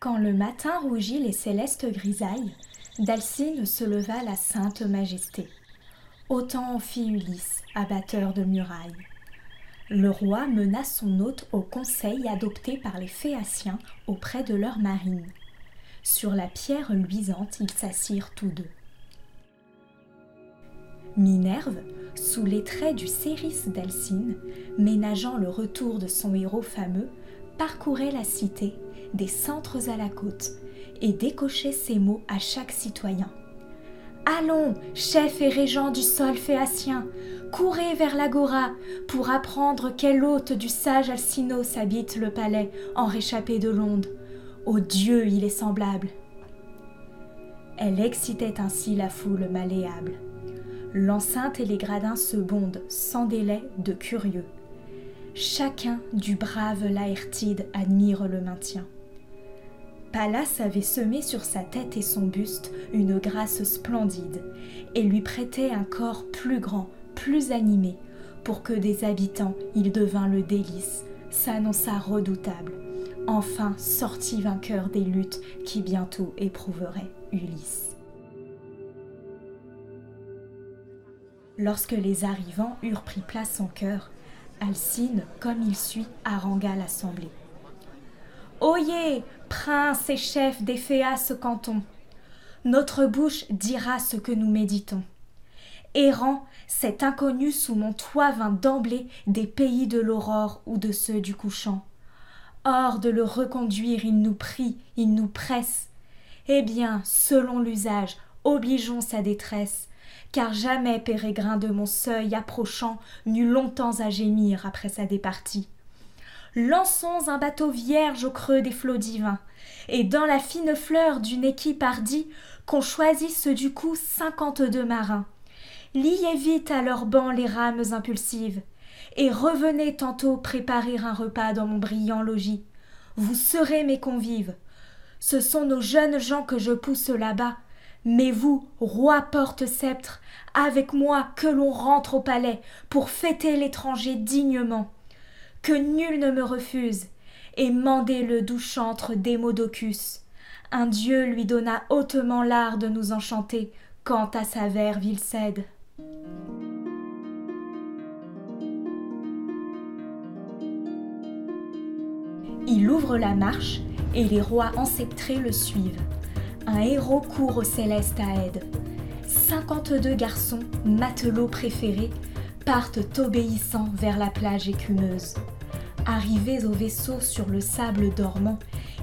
Quand le matin rougit les célestes grisailles, d'Alcine se leva la sainte majesté. Autant en fit Ulysse, abatteur de murailles. Le roi mena son hôte au conseil adopté par les Phéaciens auprès de leur marine. Sur la pierre luisante, ils s'assirent tous deux. Minerve, sous les traits du Céris d'Alcine, ménageant le retour de son héros fameux, parcourait la cité, des centres à la côte, et décochait ces mots à chaque citoyen. Allons, chef et régent du sol phéacien, courez vers l'agora pour apprendre quel hôte du sage Alcinos habite le palais en réchappé de l'onde. Ô Dieu, il est semblable. Elle excitait ainsi la foule malléable. L'enceinte et les gradins se bondent sans délai de curieux. Chacun du brave Laertide admire le maintien. Pallas avait semé sur sa tête et son buste une grâce splendide, et lui prêtait un corps plus grand, plus animé, pour que des habitants il devint le délice, s'annonça redoutable, enfin sortit vainqueur des luttes qui bientôt éprouveraient Ulysse. Lorsque les arrivants eurent pris place en cœur, Alcine, comme il suit, harangua l'assemblée. Oyez, prince et chef des Phéas canton, notre bouche dira ce que nous méditons. Errant, cet inconnu sous mon toit vint d'emblée des pays de l'aurore ou de ceux du couchant. Or de le reconduire, il nous prie, il nous presse. Eh bien, selon l'usage, obligeons sa détresse, car jamais pérégrin de mon seuil approchant n'eut longtemps à gémir après sa départie lançons un bateau vierge au creux des flots divins, et dans la fine fleur d'une équipe hardie, qu'on choisisse du coup cinquante-deux marins. Liez vite à leurs bancs les rames impulsives, et revenez tantôt préparer un repas dans mon brillant logis. Vous serez mes convives. Ce sont nos jeunes gens que je pousse là-bas, mais vous, roi porte-sceptre, avec moi que l'on rentre au palais pour fêter l'étranger dignement que nul ne me refuse, et mandez le doux chantre Démodocus. Un dieu lui donna hautement l'art de nous enchanter, quand à sa verve il cède. Il ouvre la marche, et les rois enceptrés le suivent. Un héros court au céleste à aide. Cinquante-deux garçons, matelots préférés, partent obéissants vers la plage écumeuse. Arrivés au vaisseau sur le sable dormant,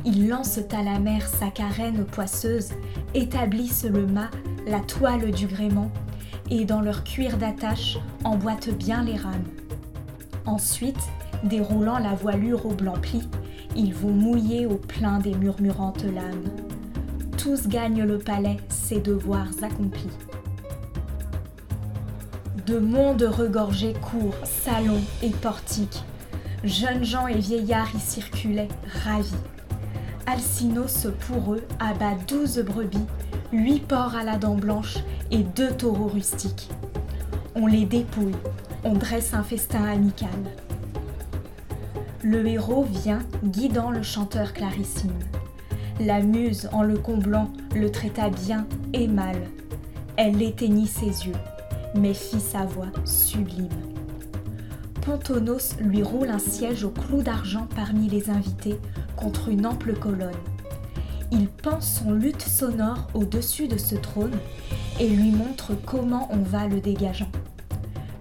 ils lancent à la mer sa carène poisseuse, établissent le mât, la toile du gréement, et dans leur cuir d'attache emboîtent bien les rames. Ensuite, déroulant la voilure au blanc pli, ils vont mouiller au plein des murmurantes lames. Tous gagnent le palais, ses devoirs accomplis. De monde regorgés cours, salons et portiques. Jeunes gens et vieillards y circulaient, ravis. Alcinos, pour eux, abat douze brebis, huit porcs à la dent blanche et deux taureaux rustiques. On les dépouille, on dresse un festin amical. Le héros vient guidant le chanteur clarissime. La muse, en le comblant, le traita bien et mal. Elle éteignit ses yeux mais fit sa voix sublime. Pontonos lui roule un siège au clou d'argent parmi les invités contre une ample colonne. Il pense son luth sonore au-dessus de ce trône et lui montre comment on va le dégageant.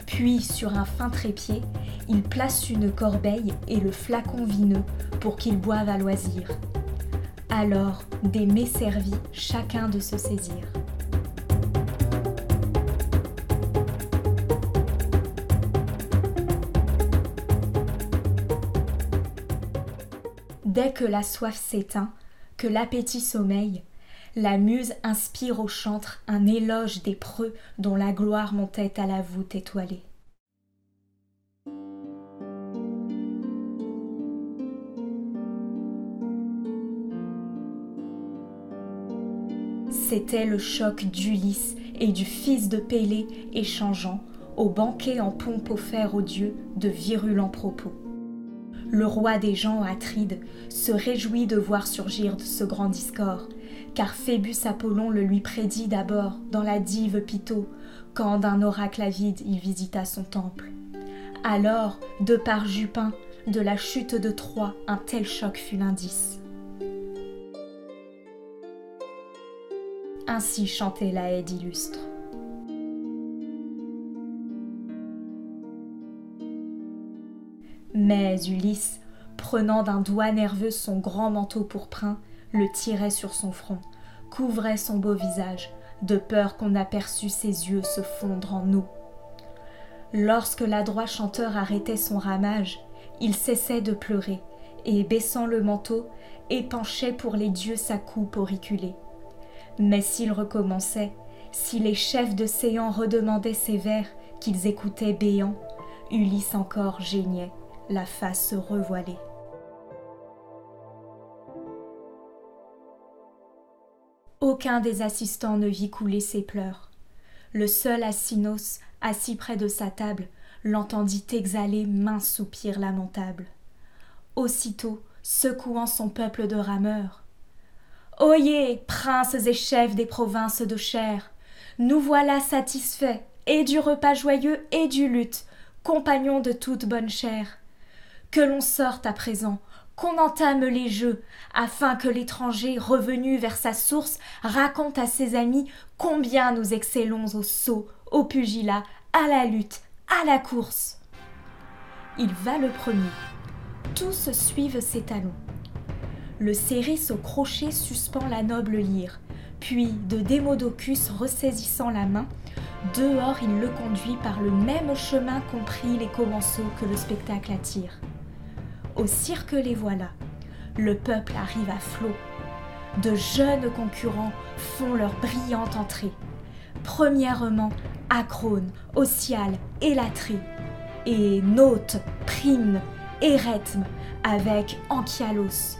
Puis, sur un fin trépied, il place une corbeille et le flacon vineux pour qu'il boive à loisir. Alors, des mets servis, chacun de se saisir. Dès que la soif s'éteint, que l'appétit sommeille, la muse inspire au chantre un éloge des preux dont la gloire montait à la voûte étoilée. C'était le choc d'Ulysse et du fils de Pélée échangeant, au banquet en pompe offert aux dieux, de virulents propos Le roi des gens, Atride, se réjouit de voir surgir ce grand discord, car Phébus Apollon le lui prédit d'abord dans la dive Pytho, quand d'un oracle avide il visita son temple. Alors, de par Jupin, de la chute de Troie, un tel choc fut l'indice. Ainsi chantait la haie illustre. Mais Ulysse, prenant d'un doigt nerveux son grand manteau pourprin, le tirait sur son front, couvrait son beau visage, de peur qu'on aperçût ses yeux se fondre en eau. Lorsque l'adroit chanteur arrêtait son ramage, il cessait de pleurer, et baissant le manteau, épanchait pour les dieux sa coupe auriculée. Mais s'il recommençait, si les chefs de séants redemandaient ses vers qu'ils écoutaient béants, Ulysse encore geignait, la face revoilée. Aucun des assistants ne vit couler ses pleurs. Le seul Asinos, assis près de sa table, l'entendit exhaler maint soupir lamentable. Aussitôt, secouant son peuple de rameurs, Oyez, princes et chefs des provinces de chair, nous voilà satisfaits, et du repas joyeux et du luth, compagnons de toute bonne chair. Que l'on sorte à présent, qu'on entame les jeux, afin que l'étranger, revenu vers sa source, raconte à ses amis combien nous excellons au saut, au pugilat, à la lutte, à la course. Il va le premier. Tous suivent ses talons. Le Céris au crochet suspend la noble lyre, puis de Démodocus ressaisissant la main, dehors il le conduit par le même chemin compris les commensaux que le spectacle attire. Au cirque les voilà, le peuple arrive à flot. De jeunes concurrents font leur brillante entrée. Premièrement, Acrone, Ossial, Élatrée, et Note, Prime, Éretme, avec Anchialos,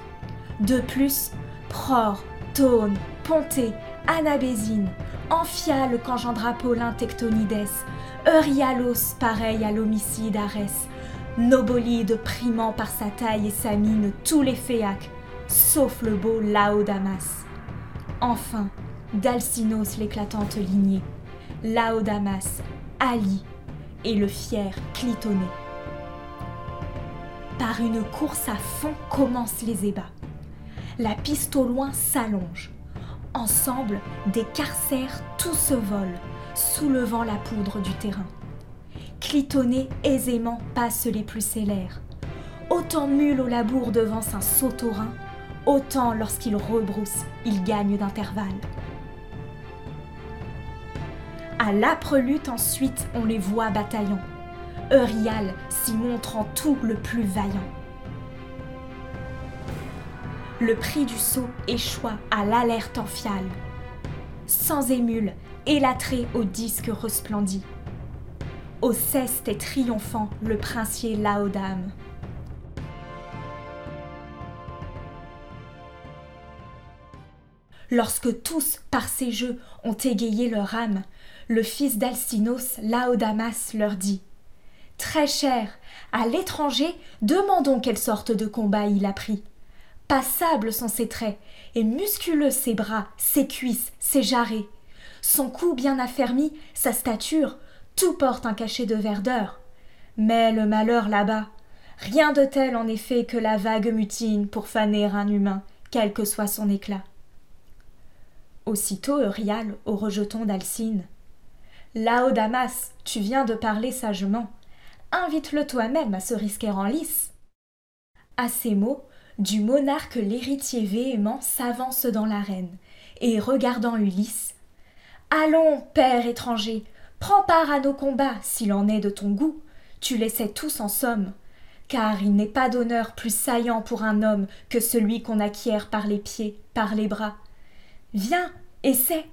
de plus, Pror, Tone, Ponté, Anabésine, Amphiale qu'engendra Paulin Tectonides, Eurialos pareil à l'homicide Arès, Nobolide primant par sa taille et sa mine tous les Phéaques, sauf le beau Laodamas. Enfin, d'Alcinos l'éclatante lignée, Laodamas, Ali et le fier Clitoné. Par une course à fond commencent les ébats la piste au loin s'allonge. Ensemble, des carcères tous se volent, soulevant la poudre du terrain. Clitonné aisément passe les plus célères. Autant mule au labour devant un saut-au-rein, autant lorsqu'il rebrousse, il gagne d'intervalle. À l'âpre lutte ensuite, on les voit bataillant. Eurial s'y montre en tout le plus vaillant le prix du saut échoua à l'alerte en. Sans émule, élatré au disque resplendit. Au ceste et triomphant le princier Laodame. Lorsque tous, par ces jeux, ont égayé leur âme, le fils d'Alcinos, Laodamas, leur dit Très cher, à l'étranger, demandons quelle sorte de combat il a pris. Passables sont ses traits, et musculeux ses bras, ses cuisses, ses jarrets. Son cou bien affermi, sa stature, tout porte un cachet de verdeur. Mais le malheur là-bas, rien de tel en effet que la vague mutine pour faner un humain, quel que soit son éclat. Aussitôt Eurial au rejeton d'Alcine. Là, Damas, tu viens de parler sagement. Invite-le toi-même à se risquer en lice. À ces mots, du monarque l'héritier véhément s'avance dans l'arène, et regardant Ulysse Allons, père étranger, prends part à nos combats, s'il en est de ton goût, tu les sais tous en somme, car il n'est pas d'honneur plus saillant pour un homme que celui qu'on acquiert par les pieds, par les bras. Viens, essaie,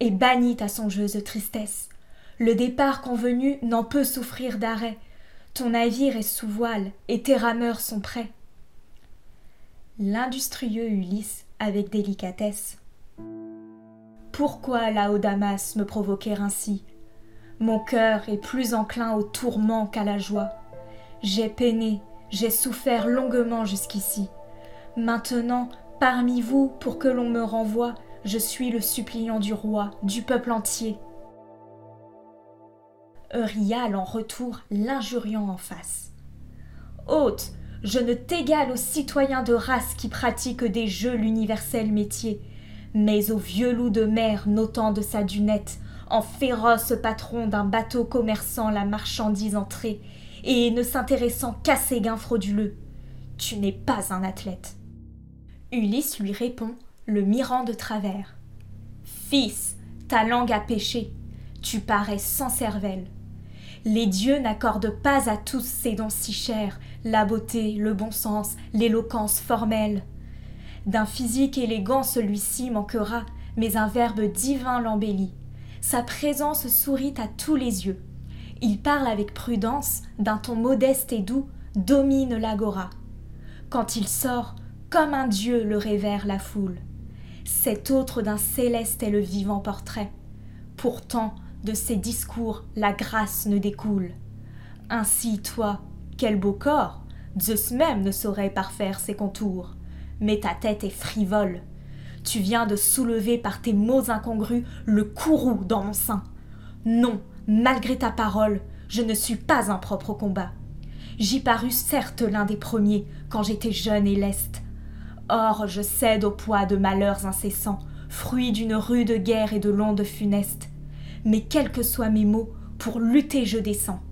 et bannis ta songeuse tristesse. Le départ convenu n'en peut souffrir d'arrêt. Ton navire est sous voile, et tes rameurs sont prêts l'industrieux Ulysse avec délicatesse. Pourquoi Laodamas me provoquer ainsi? Mon cœur est plus enclin au tourment qu'à la joie. J'ai peiné, J'ai souffert longuement jusqu'ici. Maintenant, parmi vous, pour que l'on me renvoie, je suis le suppliant du roi, du peuple entier. Eurial en retour l'injuriant en face. Hôte, je ne t'égale aux citoyens de race qui pratiquent des jeux l'universel métier, mais au vieux loup de mer notant de sa dunette, en féroce patron d'un bateau commerçant la marchandise entrée, et ne s'intéressant qu'à ses gains frauduleux. Tu n'es pas un athlète. Ulysse lui répond, le mirant de travers. Fils, ta langue a péché, tu parais sans cervelle. Les dieux n'accordent pas à tous ces dons si chers, la beauté, le bon sens, l'éloquence formelle. D'un physique élégant celui-ci manquera, mais un verbe divin l'embellit. Sa présence sourit à tous les yeux. Il parle avec prudence, d'un ton modeste et doux, domine l'agora. Quand il sort, comme un dieu le révère la foule. Cet autre d'un céleste est le vivant portrait. Pourtant, de ses discours, la grâce ne découle. Ainsi, toi, quel beau corps Zeus même ne saurait parfaire ses contours. Mais ta tête est frivole. Tu viens de soulever par tes mots incongrus le courroux dans mon sein. Non, malgré ta parole, je ne suis pas impropre au combat. J'y parus certes l'un des premiers, quand j'étais jeune et leste. Or, je cède au poids de malheurs incessants, fruits d'une rude guerre et de l'onde funeste. Mais quels que soient mes mots, pour lutter je descends.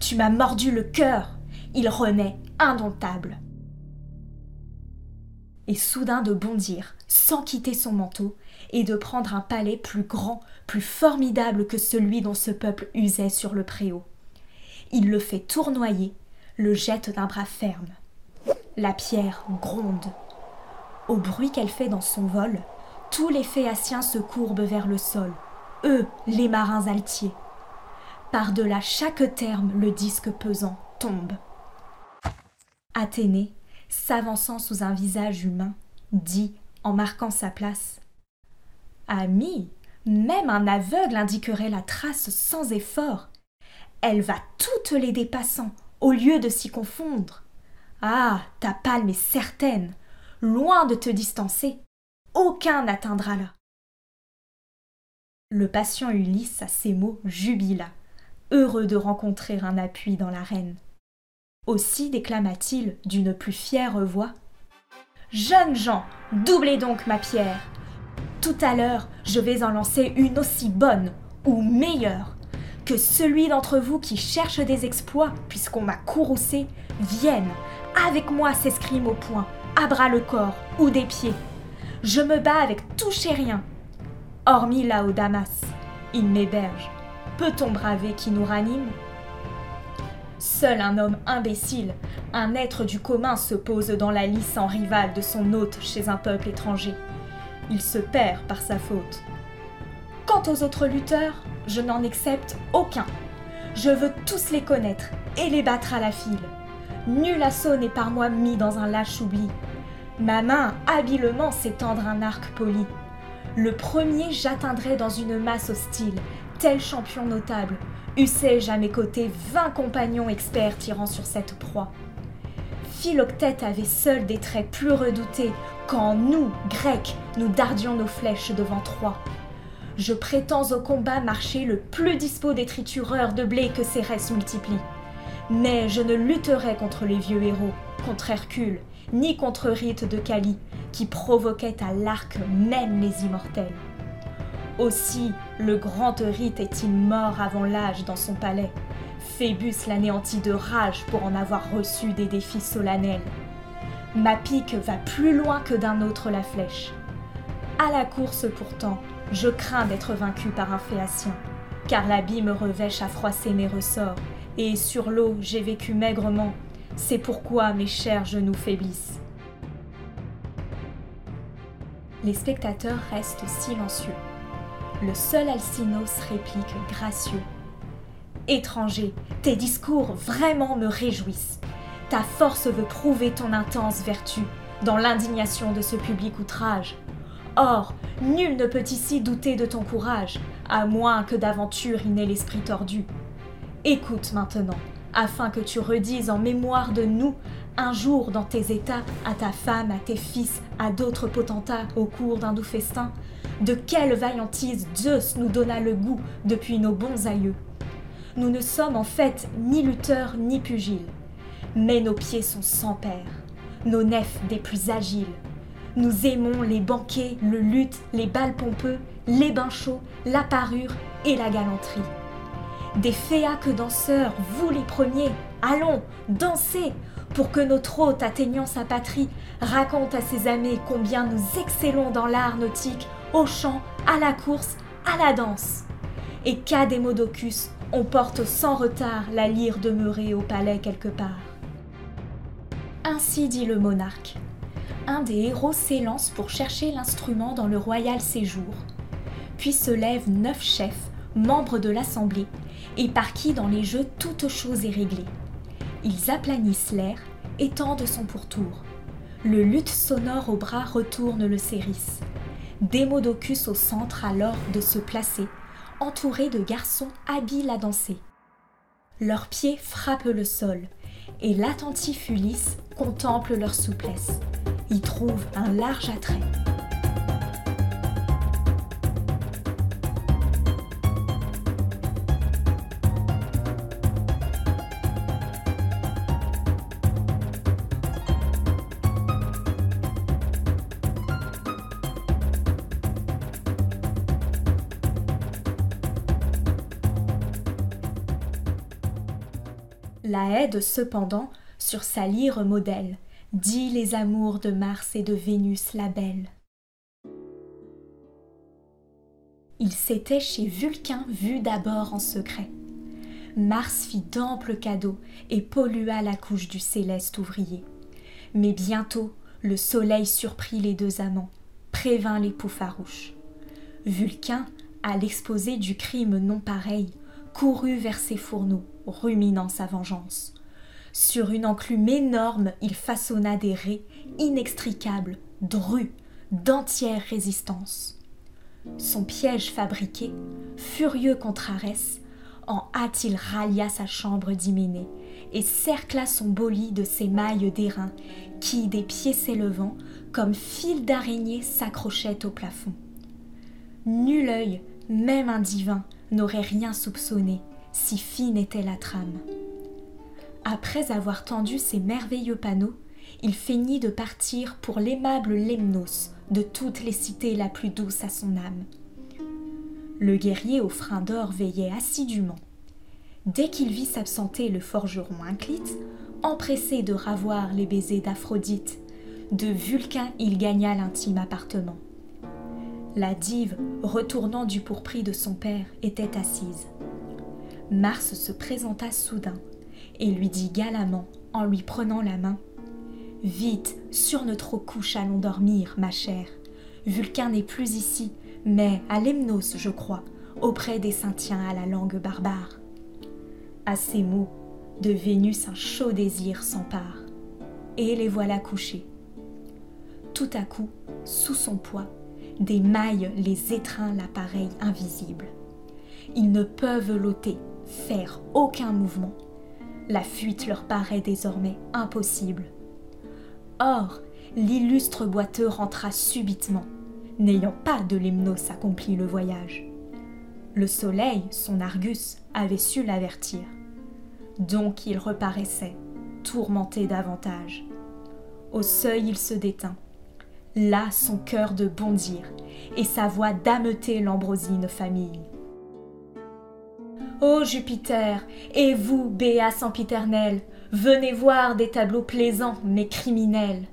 Tu m'as mordu le cœur, il renaît indomptable. Et soudain de bondir, sans quitter son manteau, et de prendre un palais plus grand, plus formidable que celui dont ce peuple usait sur le préau. Il le fait tournoyer, le jette d'un bras ferme. La pierre gronde. Au bruit qu'elle fait dans son vol, tous les Phéaciens se courbent vers le sol, eux, les marins altiers. Par-delà chaque terme, le disque pesant tombe. Athénée, s'avançant sous un visage humain, dit, en marquant sa place Ami, même un aveugle indiquerait la trace sans effort. Elle va toutes les dépassant, au lieu de s'y confondre. Ah, ta palme est certaine, loin de te distancer. Aucun n'atteindra là. Le patient Ulysse, à ces mots, jubila, heureux de rencontrer un appui dans l'arène. Aussi déclama-t-il d'une plus fière voix Jeunes gens, doublez donc ma pierre. Tout à l'heure, je vais en lancer une aussi bonne ou meilleure que celui d'entre vous qui cherche des exploits, puisqu'on m'a courroucé, vienne avec moi s'escrime au poing, à bras le corps ou des pieds. Je me bats avec tout rien. Hormis là au Damas, il m'héberge. Peut-on braver qui nous ranime? Seul un homme imbécile, un être du commun se pose dans la lice en rival de son hôte chez un peuple étranger. Il se perd par sa faute. Quant aux autres lutteurs, je n'en accepte aucun. Je veux tous les connaître et les battre à la file. Nul assaut n'est par moi mis dans un lâche oubli. Ma main habilement s'étendre un arc poli. Le premier j'atteindrai dans une masse hostile, tel champion notable, Eussé-je à mes côtés vingt compagnons experts tirant sur cette proie. Philoctète avait seul des traits plus redoutés quand nous, Grecs, nous dardions nos flèches devant Troie. Je prétends au combat marcher le plus dispo des tritureurs de blé que Cérès multiplie. Mais je ne lutterai contre les vieux héros, contre Hercule, ni contre Rite de Cali, qui provoquait à l'arc même les immortels. Aussi, le grand Euryte est-il mort avant l'âge dans son palais Phébus l'anéantit de rage pour en avoir reçu des défis solennels. Ma pique va plus loin que d'un autre la flèche. À la course pourtant, je crains d'être vaincu par un phéacien, car l'abîme revêche à froisser mes ressorts, et sur l'eau j'ai vécu maigrement, c'est pourquoi mes chers genoux faiblissent. Les spectateurs restent silencieux le seul Alcinos réplique gracieux. Étranger, tes discours vraiment me réjouissent. Ta force veut prouver ton intense vertu dans l'indignation de ce public outrage. Or, nul ne peut ici douter de ton courage, à moins que d'aventure y n'ait l'esprit tordu. Écoute maintenant, afin que tu redises en mémoire de nous un jour dans tes états, à ta femme, à tes fils, à d'autres potentats au cours d'un doux festin De quelle vaillantise Zeus nous donna le goût depuis nos bons aïeux Nous ne sommes en fait ni lutteurs ni pugiles, mais nos pieds sont sans père, nos nefs des plus agiles. Nous aimons les banquets, le luth, les bals pompeux, les bains chauds, la parure et la galanterie. Des féaques danseurs, vous les premiers, allons, dansez, pour que notre hôte atteignant sa patrie raconte à ses amis combien nous excellons dans l'art nautique, au chant, à la course, à la danse. Et qu'à Démodocus, on porte sans retard la lyre demeurée au palais quelque part. Ainsi dit le monarque. Un des héros s'élance pour chercher l'instrument dans le royal séjour. Puis se lèvent neuf chefs, membres de l'assemblée, et par qui dans les jeux toute chose est réglée. Ils aplanissent l'air et tendent son pourtour. Le luth sonore au bras retourne le céris. Démodocus au centre alors de se placer, entouré de garçons habiles à danser. Leurs pieds frappent le sol, et l'attentif Ulysse contemple leur souplesse. Y trouve un large attrait. Aide cependant sur sa lyre modèle dit les amours de Mars et de Vénus la belle. Il s'était chez Vulcain vu d'abord en secret. Mars fit d'amples cadeaux et pollua la couche du céleste ouvrier. Mais bientôt le soleil surprit les deux amants, prévint l'époux farouche. Vulcain, à l'exposé du crime non pareil, courut vers ses fourneaux, ruminant sa vengeance. Sur une enclume énorme, il façonna des raies inextricables, drues, d'entière résistance. Son piège fabriqué, furieux contre Arès, en hâte il rallia sa chambre d'hyménée et cercla son lit de ses mailles d'airain qui, des pieds s'élevant, comme fils d'araignée s'accrochaient au plafond. Nul œil, même un divin, n'aurait rien soupçonné, si fine était la trame. Après avoir tendu ces merveilleux panneaux, il feignit de partir pour l'aimable Lemnos, de toutes les cités la plus douce à son âme. Le guerrier au frein d'or veillait assidûment. Dès qu'il vit s'absenter le forgeron Inclite, empressé de ravoir les baisers d'Aphrodite, de Vulcain il gagna l'intime appartement. La dive, retournant du pourpris de son père, était assise. Mars se présenta soudain et lui dit galamment, en lui prenant la main Vite, sur notre couche, allons dormir, ma chère. Vulcain n'est plus ici, mais à Lemnos, je crois, auprès des Saintiens à la langue barbare. À ces mots, de Vénus un chaud désir s'empare, et les voilà couchés. Tout à coup, sous son poids, des mailles les étreint l'appareil invisible. Ils ne peuvent l'ôter, faire aucun mouvement. La fuite leur paraît désormais impossible. Or, l'illustre boiteux rentra subitement, n'ayant pas de lemnos accompli le voyage. Le soleil, son Argus, avait su l'avertir. Donc il reparaissait, tourmenté davantage. Au seuil, il se détint là son cœur de bondir et sa voix d'ameuter l'ambrosine famille. Ô Jupiter, et vous, béat sempiternel, venez voir des tableaux plaisants mais criminels.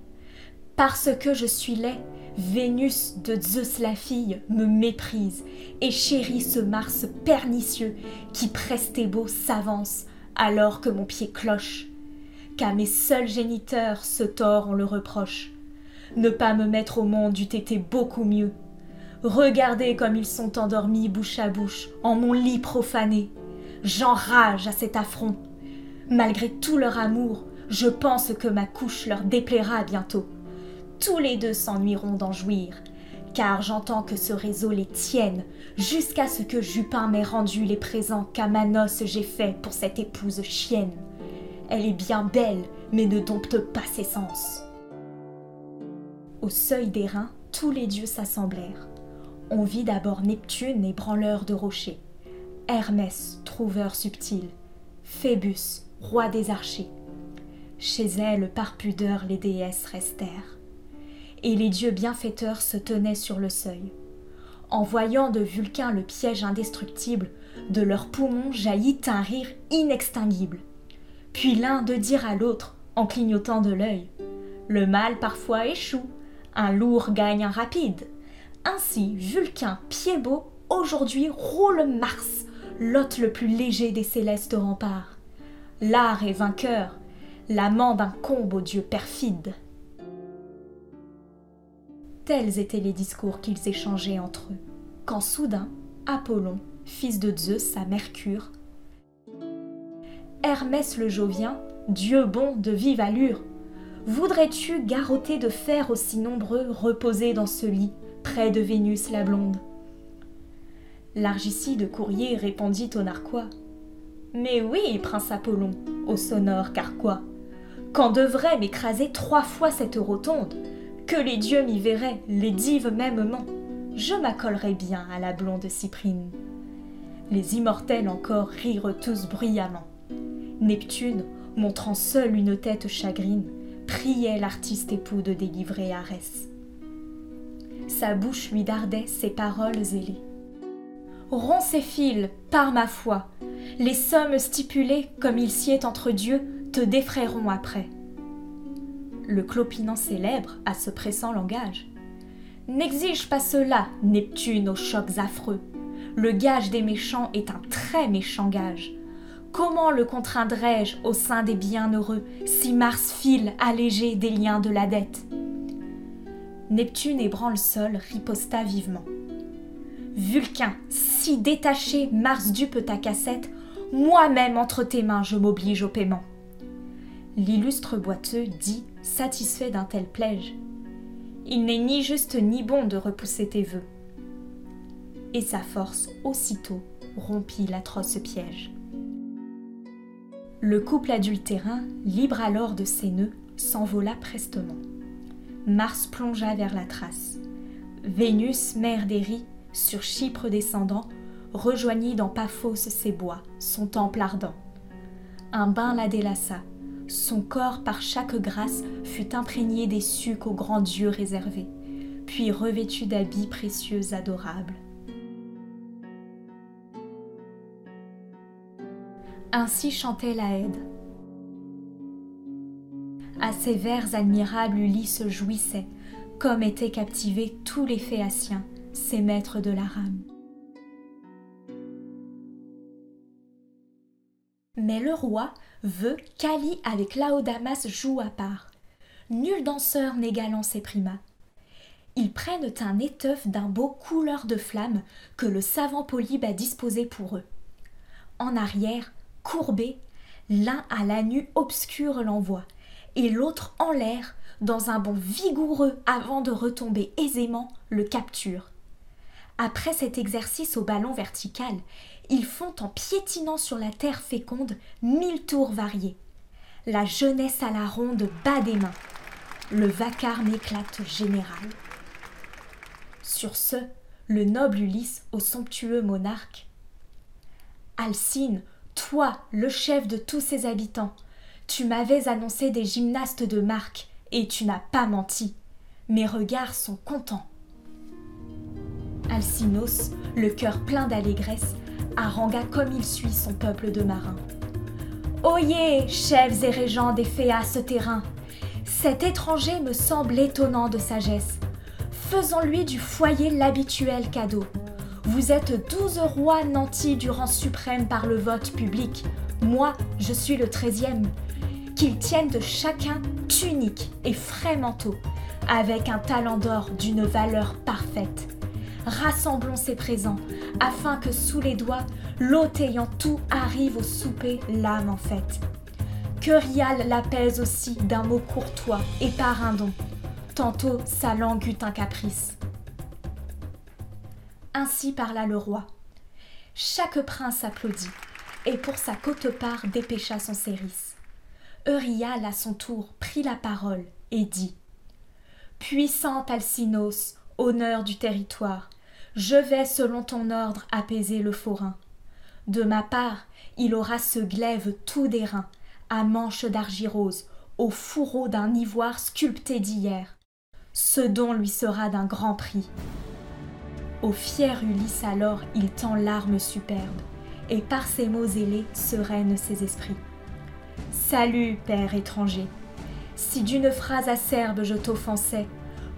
Parce que je suis laid, Vénus de Zeus la fille me méprise et chérit ce Mars pernicieux qui beau s'avance alors que mon pied cloche. Qu'à mes seuls géniteurs ce tort on le reproche. Ne pas me mettre au monde eût été beaucoup mieux. Regardez comme ils sont endormis bouche à bouche, en mon lit profané. J'enrage à cet affront. Malgré tout leur amour, je pense que ma couche leur déplaira bientôt. Tous les deux s'ennuieront d'en jouir, car j'entends que ce réseau les tienne, jusqu'à ce que Jupin m'ait rendu les présents qu'à ma noce j'ai faits pour cette épouse chienne. Elle est bien belle, mais ne dompte pas ses sens. Au seuil des reins, tous les dieux s'assemblèrent. On vit d'abord Neptune, ébranleur de rochers, Hermès, trouveur subtil, Phébus, roi des archers. Chez elle, par pudeur, les déesses restèrent. Et les dieux bienfaiteurs se tenaient sur le seuil. En voyant de Vulcain le piège indestructible, de leurs poumons jaillit un rire inextinguible. Puis l'un de dire à l'autre, en clignotant de l'œil, Le mal parfois échoue, un lourd gagne un rapide. Ainsi, Vulcain, pied beau, aujourd'hui roule Mars, l'hôte le plus léger des célestes remparts. L'art est vainqueur, l'amant d'un combe aux dieux perfides. Tels étaient les discours qu'ils échangeaient entre eux, quand soudain, Apollon, fils de Zeus à Mercure, Hermès le Jovien, dieu bon de vive allure, voudrais-tu, garroté de fer aussi nombreux, reposer dans ce lit, près de Vénus la blonde? L'argicide courrier répondit au narquois. Mais oui, prince Apollon, au sonore carquois, quand devrait m'écraser trois fois cette rotonde, que les dieux m'y verraient, les dives mêmement, je m'accollerais bien à la blonde Cyprine. Les immortels encore rirent tous bruyamment. Neptune, montrant seul une tête chagrine, priait l'artiste époux de délivrer Arès. Sa bouche lui dardait ces paroles ailées. Romps ces fils, par ma foi, les sommes stipulées comme il s'y est entre dieux te défrayeront après. Le clopinant célèbre à ce pressant langage. N'exige pas cela, Neptune aux chocs affreux. Le gage des méchants est un très méchant gage. Comment le contraindrais-je au sein des bienheureux si Mars file allégé des liens de la dette? Neptune ébranle sol riposta vivement. Vulcain, si détaché Mars dupe ta cassette, moi-même entre tes mains je m'oblige au paiement. L'illustre boiteux dit, satisfait d'un tel plége. Il n'est ni juste ni bon de repousser tes vœux. Et sa force aussitôt rompit l'atroce piège. Le couple adultérin, libre alors de ses nœuds, s'envola prestement. Mars plongea vers la trace. Vénus, mère des riz, sur Chypre descendant, rejoignit dans Paphos ses bois, son temple ardent. Un bain la délaça, son corps par chaque grâce fut imprégné des sucs aux grands dieux réservés, puis revêtu d'habits précieux adorables. Ainsi chantait la Haide. À ces vers admirables Ulysse jouissait, comme étaient captivés tous les Phéaciens, ses maîtres de la rame. Mais le roi veut qu'Ali avec Laodamas joue à part. Nul danseur n'égalant ses primas. Ils prennent un étoffe d'un beau couleur de flamme que le savant Polybe a disposé pour eux. En arrière, courbé, l'un à la nu obscure l'envoie, et l'autre en l'air, dans un bond vigoureux avant de retomber aisément, le capture. Après cet exercice au ballon vertical, ils font en piétinant sur la terre féconde mille tours variés. La jeunesse à la ronde bat des mains. Le vacarme éclate général. Sur ce, le noble Ulysse au somptueux monarque. Alcine, toi, le chef de tous ses habitants, tu m'avais annoncé des gymnastes de marque, et tu n'as pas menti. Mes regards sont contents. Alcinos, le cœur plein d'allégresse, harangua comme il suit son peuple de marins. Oyez, chefs et régents des Phéas terrain, cet étranger me semble étonnant de sagesse. Faisons-lui du foyer l'habituel cadeau. Vous êtes douze rois nantis du rang suprême par le vote public. Moi, je suis le treizième. Qu'ils tiennent de chacun tunique et frais manteau, avec un talent d'or d'une valeur parfaite rassemblons ces présents, afin que sous les doigts, l'hôte ayant tout arrive au souper, l'âme en fête. Que Rial l'apaise aussi d'un mot courtois et par un don. Tantôt sa langue eut un caprice. Ainsi parla le roi. Chaque prince applaudit, et pour sa cote-part dépêcha son séris. Euryale à son tour prit la parole et dit Puissant Alcinos, honneur du territoire, je vais selon ton ordre apaiser le forain. De ma part, il aura ce glaive tout d'airain, à manche d'argirose, au fourreau d'un ivoire sculpté d'hier. Ce don lui sera d'un grand prix. Au fier Ulysse alors il tend l'arme superbe, et par ses mots ailés sereine ses esprits. Salut, père étranger. Si d'une phrase acerbe je t'offensais,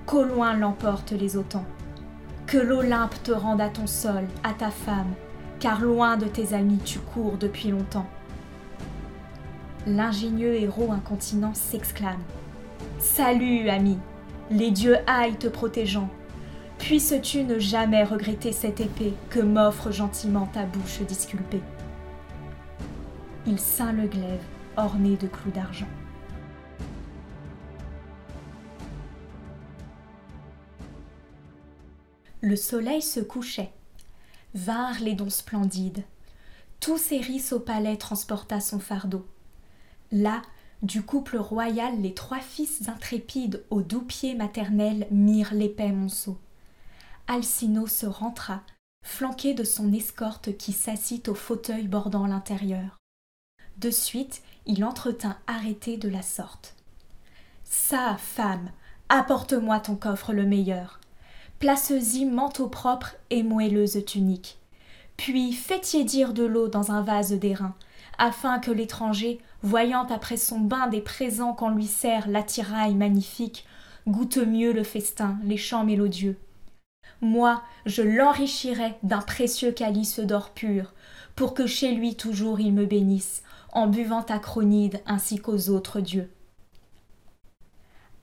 qu'au loin l'emportent les autant. Que l'Olympe te rende à ton sol, à ta femme, car loin de tes amis tu cours depuis longtemps. L'ingénieux héros incontinent s'exclame. Salut, ami, les dieux aillent te protégeant. Puisses-tu ne jamais regretter cette épée que m'offre gentiment ta bouche disculpée Il ceint le glaive, orné de clous d'argent. Le soleil se couchait. Vinrent les dons splendides. Tout Céris au palais transporta son fardeau. Là, du couple royal, les trois fils intrépides aux doux pieds maternels mirent l'épais monceau. Alcino se rentra, flanqué de son escorte qui s'assit au fauteuil bordant l'intérieur. De suite, il entretint arrêté de la sorte. Ça, femme, apporte-moi ton coffre le meilleur. Place-y manteau propre et moelleuse tunique. Puis fais dire de l'eau dans un vase d'airain, afin que l'étranger, voyant après son bain des présents qu'on lui sert l'attirail magnifique, goûte mieux le festin, les chants mélodieux. Moi, je l'enrichirai d'un précieux calice d'or pur, pour que chez lui toujours il me bénisse, en buvant à Cronide ainsi qu'aux autres dieux.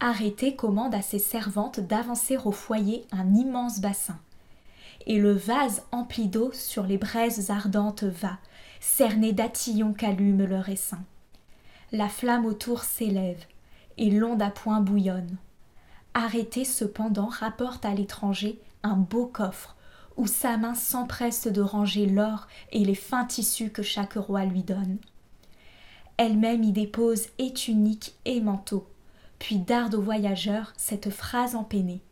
Arrêté commande à ses servantes d'avancer au foyer un immense bassin. Et le vase empli d'eau sur les braises ardentes va, cerné d'attillons qu'allume le essaim. La flamme autour s'élève, et l'onde à point bouillonne. Arrêté cependant rapporte à l'étranger un beau coffre, où sa main s'empresse de ranger l'or et les fins tissus que chaque roi lui donne. Elle-même y dépose et tunique et manteau, puis darde aux voyageurs cette phrase empennée.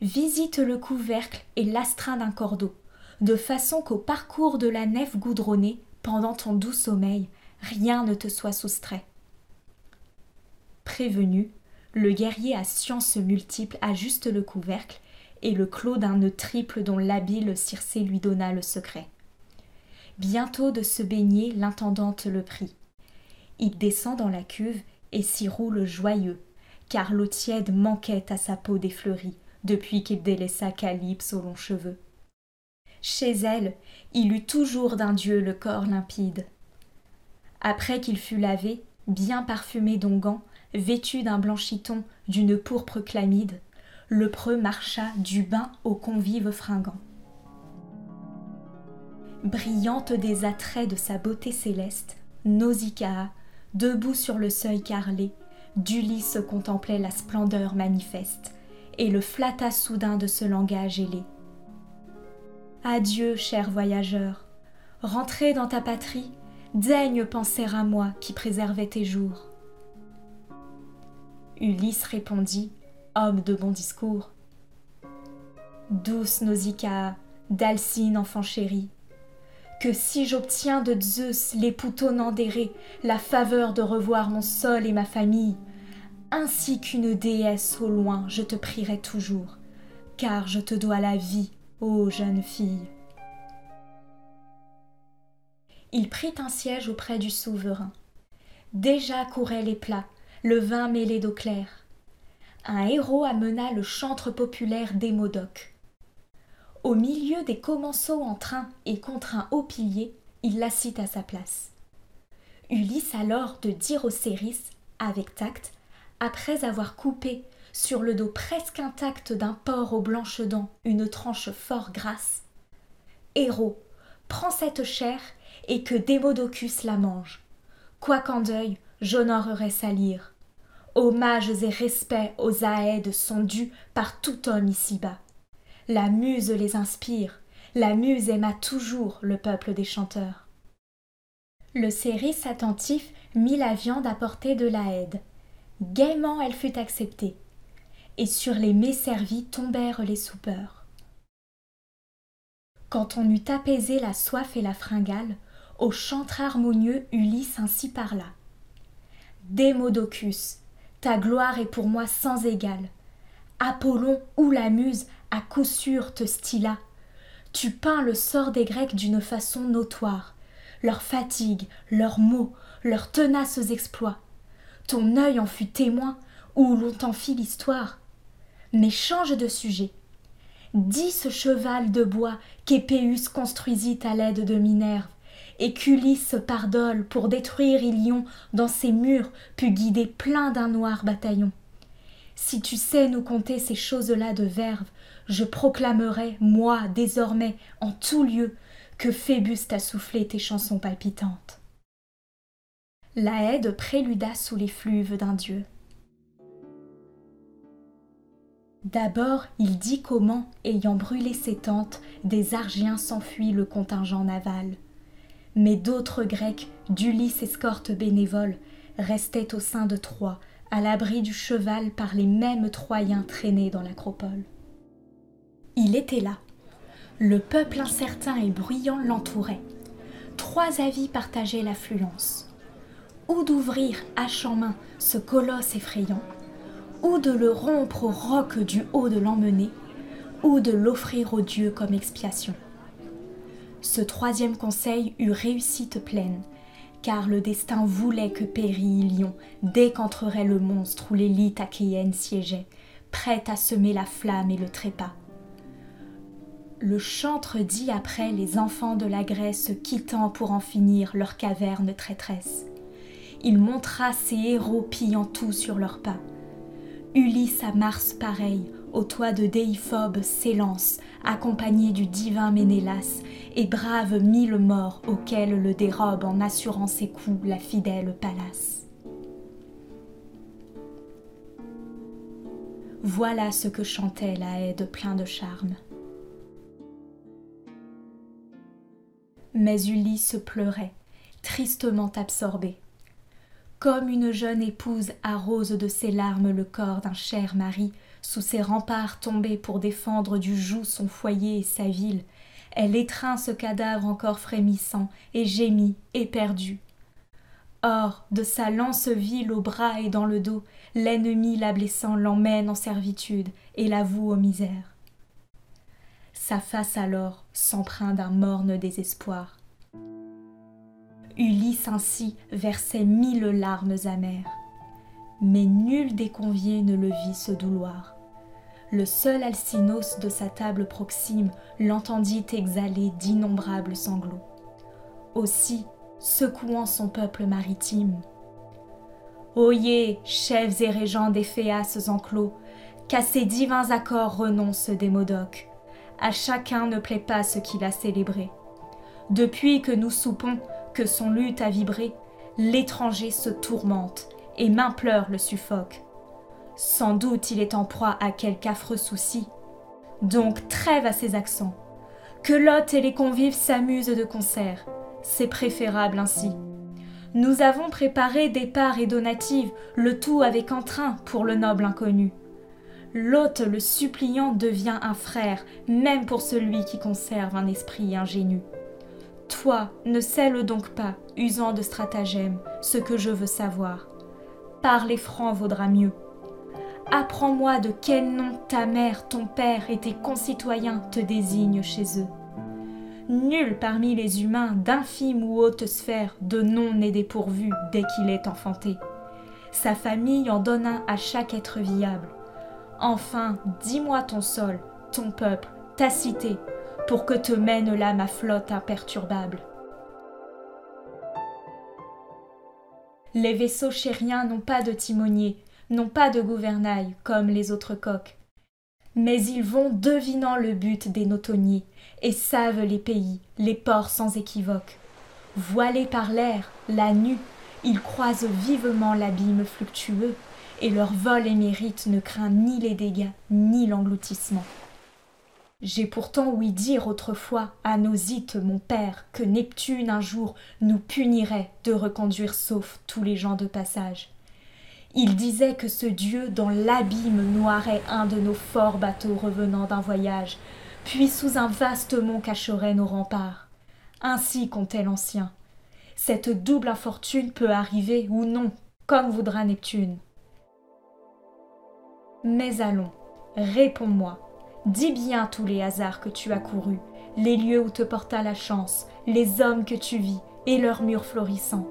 Visite le couvercle et l'astreint d'un cordeau, de façon qu'au parcours de la nef goudronnée, pendant ton doux sommeil, rien ne te soit soustrait. Prévenu, le guerrier à science multiple ajuste le couvercle et le clos d'un nœud triple dont l'habile Circé lui donna le secret. Bientôt de se baigner, l'intendante le prit. Il descend dans la cuve et s'y roule joyeux, car l'eau tiède manquait à sa peau défleurie depuis qu'il délaissa Calypse aux longs cheveux. Chez elle, il eut toujours d'un dieu le corps limpide. Après qu'il fut lavé, bien parfumé d'onguent, vêtu d'un blanchiton, d'une pourpre chlamide, le preux marcha du bain aux convives fringants. Brillante des attraits de sa beauté céleste, Nausicaa, debout sur le seuil carrelé, d'Ulysse contemplait la splendeur manifeste, et le flatta soudain de ce langage ailé. Adieu, cher voyageur, rentrez dans ta patrie, daigne penser à moi qui préservais tes jours. Ulysse répondit, homme de bon discours. Douce Nausicaa, d'Alcine enfant chéri, que si j'obtiens de Zeus l'époux d'Érée la faveur de revoir mon sol et ma famille, ainsi qu'une déesse au loin, je te prierai toujours, car je te dois la vie, ô jeune fille. Il prit un siège auprès du souverain. Déjà couraient les plats, le vin mêlé d'eau claire un héros amena le chantre populaire d'Hémodoc. Au milieu des commensaux en train et contre un haut pilier, il l'assit à sa place. Ulysse alors de dire aux Céris, avec tact, après avoir coupé sur le dos presque intact d'un porc aux blanches dents une tranche fort grasse Héros, prends cette chair et que Démodocus la mange. Quoiqu'en deuil, j'honorerais sa lyre. Hommages et respects aux Aèdes sont dus par tout homme ici-bas. La muse les inspire, la muse aima toujours le peuple des chanteurs. Le Céris attentif mit la viande à portée de la haide. Gaiement elle fut acceptée, et sur les mets servis tombèrent les soupeurs. Quand on eut apaisé la soif et la fringale, au chantre harmonieux Ulysse ainsi parla. Démodocus, ta gloire est pour moi sans égale. Apollon ou la muse, à coup sûr te styla. Tu peins le sort des Grecs d'une façon notoire, leurs fatigues, leurs maux, leurs tenaces exploits. Ton œil en fut témoin, ou l'on t'en fit l'histoire. Mais change de sujet. Dis ce cheval de bois qu'Épéus construisit à l'aide de Minerve, et qu'Ulysse pardole pour détruire Ilion dans ses murs put guider plein d'un noir bataillon. Si tu sais nous conter ces choses-là de verve, je proclamerai, moi, désormais, en tout lieu, que Phébus t'a soufflé tes chansons palpitantes. La haie préluda sous les fluves d'un dieu. D'abord, il dit comment, ayant brûlé ses tentes, des Argiens s'enfuient le contingent naval. Mais d'autres Grecs, d'Ulysse escorte bénévole, restaient au sein de Troie, à l'abri du cheval par les mêmes Troyens traînés dans l'acropole. Il était là. Le peuple incertain et bruyant l'entourait. Trois avis partageaient l'affluence. Ou d'ouvrir, hache en main, ce colosse effrayant, ou de le rompre au roc du haut de l'emmener, ou de l'offrir aux dieux comme expiation. Ce troisième conseil eut réussite pleine, car le destin voulait que pérît Ilion dès qu'entrerait le monstre où l'élite achéenne siégeait, prête à semer la flamme et le trépas. Le chantre dit après les enfants de la Grèce quittant pour en finir leur caverne traîtresse. Il montra ses héros pillant tout sur leurs pas. Ulysse à Mars pareil, au toit de Déiphobe s'élance, accompagné du divin Ménélas, et brave mille morts auxquels le dérobe en assurant ses coups la fidèle Pallas. Voilà ce que chantait la haie de plein de charme. Mais Ulysse pleurait, tristement absorbé. Comme une jeune épouse arrose de ses larmes le corps d'un cher mari, sous ses remparts tombés pour défendre du joug son foyer et sa ville, elle étreint ce cadavre encore frémissant et gémit, éperdue. Or, de sa lance vile au bras et dans le dos, l'ennemi la blessant l'emmène en servitude et l'avoue aux misères. Sa face alors s'empreint d'un morne désespoir. Ulysse ainsi versait mille larmes amères, mais nul des conviés ne le vit se douloir. Le seul Alcinos de sa table proxime l'entendit exhaler d'innombrables sanglots. Aussi, secouant son peuple maritime. Oyez, chefs et régents des Phéas enclos, qu'à ces divins accords renonce Démodoc à chacun ne plaît pas ce qu'il a célébré. Depuis que nous soupons que son luth a vibré, l'étranger se tourmente et m'implore le suffoque. Sans doute il est en proie à quelque affreux souci. Donc trêve à ses accents. Que l'hôte et les convives s'amusent de concert. C'est préférable ainsi. Nous avons préparé départ et donatives, le tout avec entrain pour le noble inconnu. L'hôte, le suppliant, devient un frère, même pour celui qui conserve un esprit ingénu. Toi, ne scelle donc pas, usant de stratagèmes, ce que je veux savoir. Parler franc vaudra mieux. Apprends-moi de quel nom ta mère, ton père et tes concitoyens te désignent chez eux. Nul parmi les humains d'infime ou haute sphère de nom n'est dépourvu dès qu'il est enfanté. Sa famille en donne un à chaque être viable. Enfin, dis-moi ton sol, ton peuple, ta cité, pour que te mène là ma flotte imperturbable. Les vaisseaux chériens n'ont pas de timonier, n'ont pas de gouvernail comme les autres coqs. Mais ils vont devinant le but des notonniers et savent les pays, les ports sans équivoque. Voilés par l'air, la nue, ils croisent vivement l'abîme fluctueux et leur vol émérite ne craint ni les dégâts ni l'engloutissement. J'ai pourtant ouï dire autrefois à Nosite, mon père, que Neptune un jour nous punirait de reconduire sauf tous les gens de passage. Il disait que ce dieu dans l'abîme noirait un de nos forts bateaux revenant d'un voyage, puis sous un vaste mont cacherait nos remparts. Ainsi comptait l'ancien. Cette double infortune peut arriver ou non, comme voudra Neptune. Mais allons, réponds-moi, Dis bien tous les hasards que tu as courus, les lieux où te porta la chance, les hommes que tu vis, et leurs murs florissants.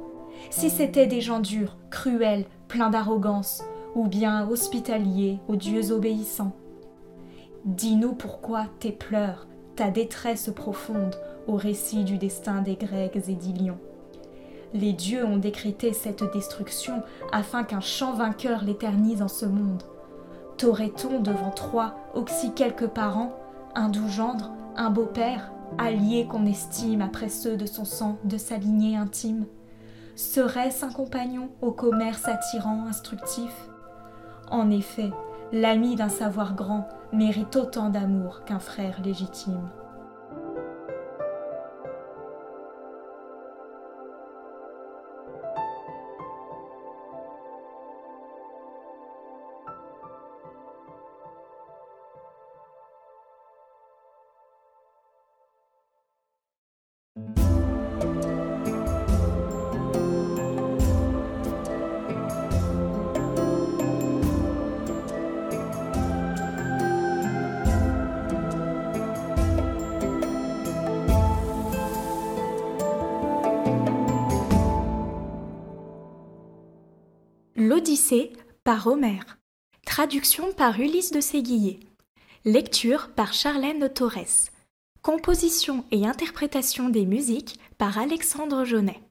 Si c'étaient des gens durs, cruels, pleins d'arrogance, ou bien hospitaliers, aux dieux obéissants. Dis-nous pourquoi tes pleurs, ta détresse profonde au récit du destin des Grecs et d'Ilion. Les dieux ont décrété cette destruction afin qu'un chant vainqueur l'éternise en ce monde. T'aurait-on devant Troie aussi quelques parents, un doux gendre, un beau-père, allié qu'on estime après ceux de son sang, de sa lignée intime? Serait-ce un compagnon au commerce attirant, instructif? En effet, l'ami d'un savoir grand mérite autant d'amour qu'un frère légitime. Par Homère. Traduction par Ulysse de Séguillet. Lecture par Charlène Torres. Composition et interprétation des musiques par Alexandre Jaunet.